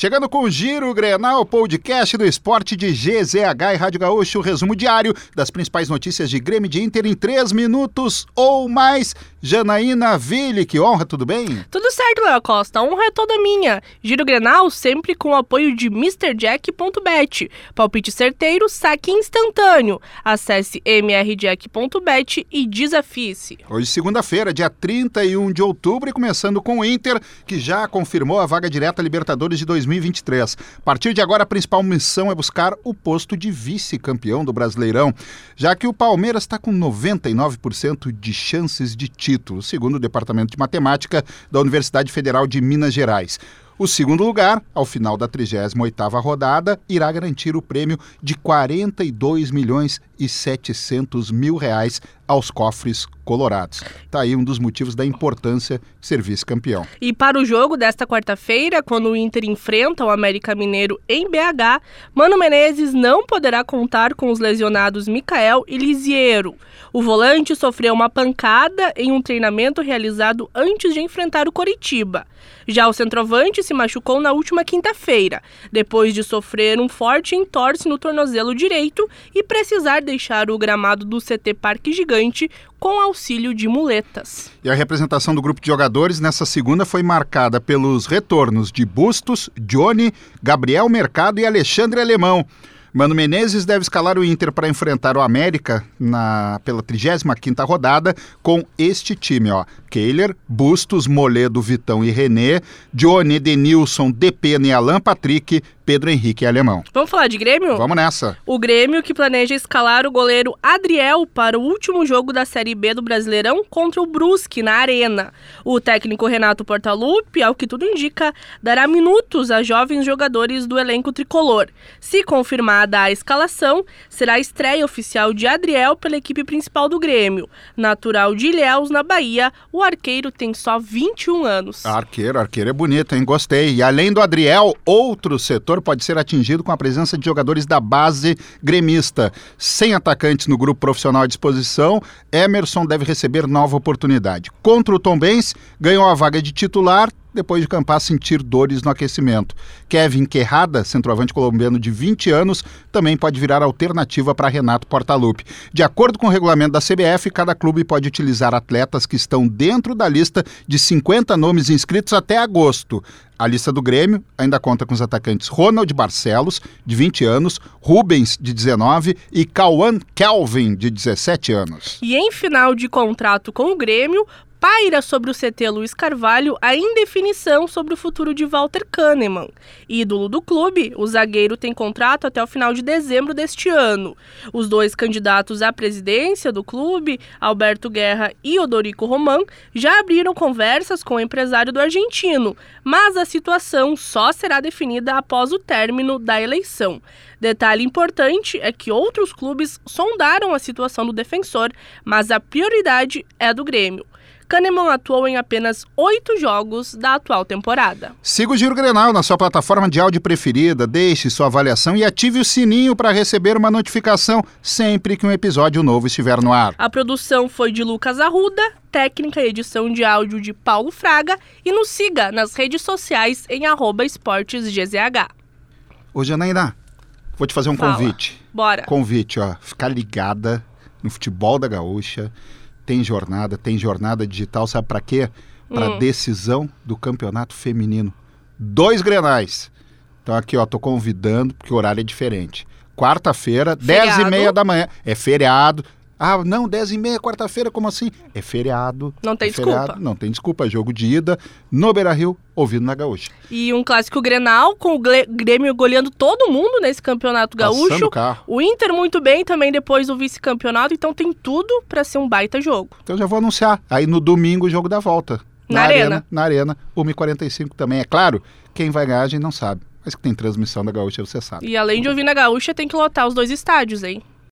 Chegando com o Giro Grenal, podcast do esporte de GZH e Rádio Gaúcho, o resumo diário das principais notícias de Grêmio de Inter em três minutos ou mais. Janaína Ville, que honra, tudo bem? Tudo certo, Léo Costa, a honra é toda minha. Giro Grenal sempre com o apoio de MrJack.bet. Palpite certeiro, saque instantâneo. Acesse mrjack.bet e desafie-se. Hoje, segunda-feira, dia 31 de outubro, e começando com o Inter, que já confirmou a vaga direta Libertadores de 2023. A partir de agora, a principal missão é buscar o posto de vice-campeão do Brasileirão, já que o Palmeiras está com 99% de chances de título, segundo o Departamento de Matemática da Universidade Federal de Minas Gerais. O segundo lugar, ao final da 38ª rodada, irá garantir o prêmio de 42 milhões e 700 mil reais aos cofres colorados. Tá aí um dos motivos da importância de ser vice-campeão. E para o jogo desta quarta-feira, quando o Inter enfrenta o América Mineiro em BH, Mano Menezes não poderá contar com os lesionados Mikael e Lisiero. O volante sofreu uma pancada em um treinamento realizado antes de enfrentar o Coritiba. Já o centroavante se machucou na última quinta-feira, depois de sofrer um forte entorse no tornozelo direito e precisar deixar o gramado do CT Parque Gigante com auxílio de muletas. E a representação do grupo de jogadores nessa segunda foi marcada pelos retornos de Bustos, Johnny, Gabriel Mercado e Alexandre Alemão. Mano Menezes deve escalar o Inter para enfrentar o América na, pela 35ª rodada com este time, ó. Kehler, Bustos, Moledo, Vitão e René, Johnny, Denilson, Depena e Alan Patrick, Pedro Henrique e Alemão. Vamos falar de Grêmio? Vamos nessa. O Grêmio que planeja escalar o goleiro Adriel para o último jogo da Série B do Brasileirão contra o Brusque na Arena. O técnico Renato Portaluppi, ao que tudo indica, dará minutos a jovens jogadores do elenco tricolor. Se confirmada a escalação, será a estreia oficial de Adriel pela equipe principal do Grêmio. Natural de Ilhéus, na Bahia, o arqueiro tem só 21 anos. Arqueiro, arqueiro é bonito, hein? Gostei. E além do Adriel, outro setor pode ser atingido com a presença de jogadores da base gremista. Sem atacantes no grupo profissional à disposição, Emerson deve receber nova oportunidade. Contra o Tom Benz, ganhou a vaga de titular, depois de Campas sentir dores no aquecimento. Kevin Querrada, centroavante colombiano de 20 anos, também pode virar alternativa para Renato Portaluppi. De acordo com o regulamento da CBF, cada clube pode utilizar atletas que estão dentro da lista de 50 nomes inscritos até agosto. A lista do Grêmio ainda conta com os atacantes Ronald Barcelos, de 20 anos, Rubens, de 19 e Cauã Kelvin, de 17 anos. E em final de contrato com o Grêmio, paira sobre o CT Luiz Carvalho a indefinição sobre o futuro de Walter Kahneman. Ídolo do clube, o zagueiro tem contrato até o final de dezembro deste ano. Os dois candidatos à presidência do clube, Alberto Guerra e Odorico Roman, já abriram conversas com o empresário do argentino, mas a situação só será definida após o término da eleição. Detalhe importante é que outros clubes sondaram a situação do defensor, mas a prioridade é do Grêmio. Kahneman atuou em apenas oito jogos da atual temporada. Siga o Giro Grenal na sua plataforma de áudio preferida, deixe sua avaliação e ative o sininho para receber uma notificação sempre que um episódio novo estiver no ar. A produção foi de Lucas Arruda, técnica e edição de áudio de Paulo Fraga e nos siga nas redes sociais em esportesgzh. Ô Janaína, vou te fazer um Fala. convite. Bora. Convite, ó, ficar ligada no futebol da gaúcha. Tem jornada, tem jornada digital, sabe para quê? Para Hum. decisão do campeonato feminino. Dois grenais. Então aqui, ó, tô convidando, porque o horário é diferente. Quarta-feira, dez e meia da manhã. É feriado. Ah, não, dez e meia, quarta-feira, como assim? É feriado. Não tem é feriado, desculpa. Não tem desculpa. Jogo de ida no Beira-Rio, ouvindo na gaúcha. E um clássico Grenal, com o Grêmio goleando todo mundo nesse campeonato Passando gaúcho. o carro. O Inter muito bem também depois do vice-campeonato, então tem tudo para ser um baita jogo. Então já vou anunciar. Aí no domingo o jogo da volta. Na Arena. Na Arena, 1h45 também. É claro, quem vai ganhar a gente não sabe. Mas que tem transmissão da Gaúcha, você sabe. E além de ouvir na Gaúcha, tem que lotar os dois estádios, hein?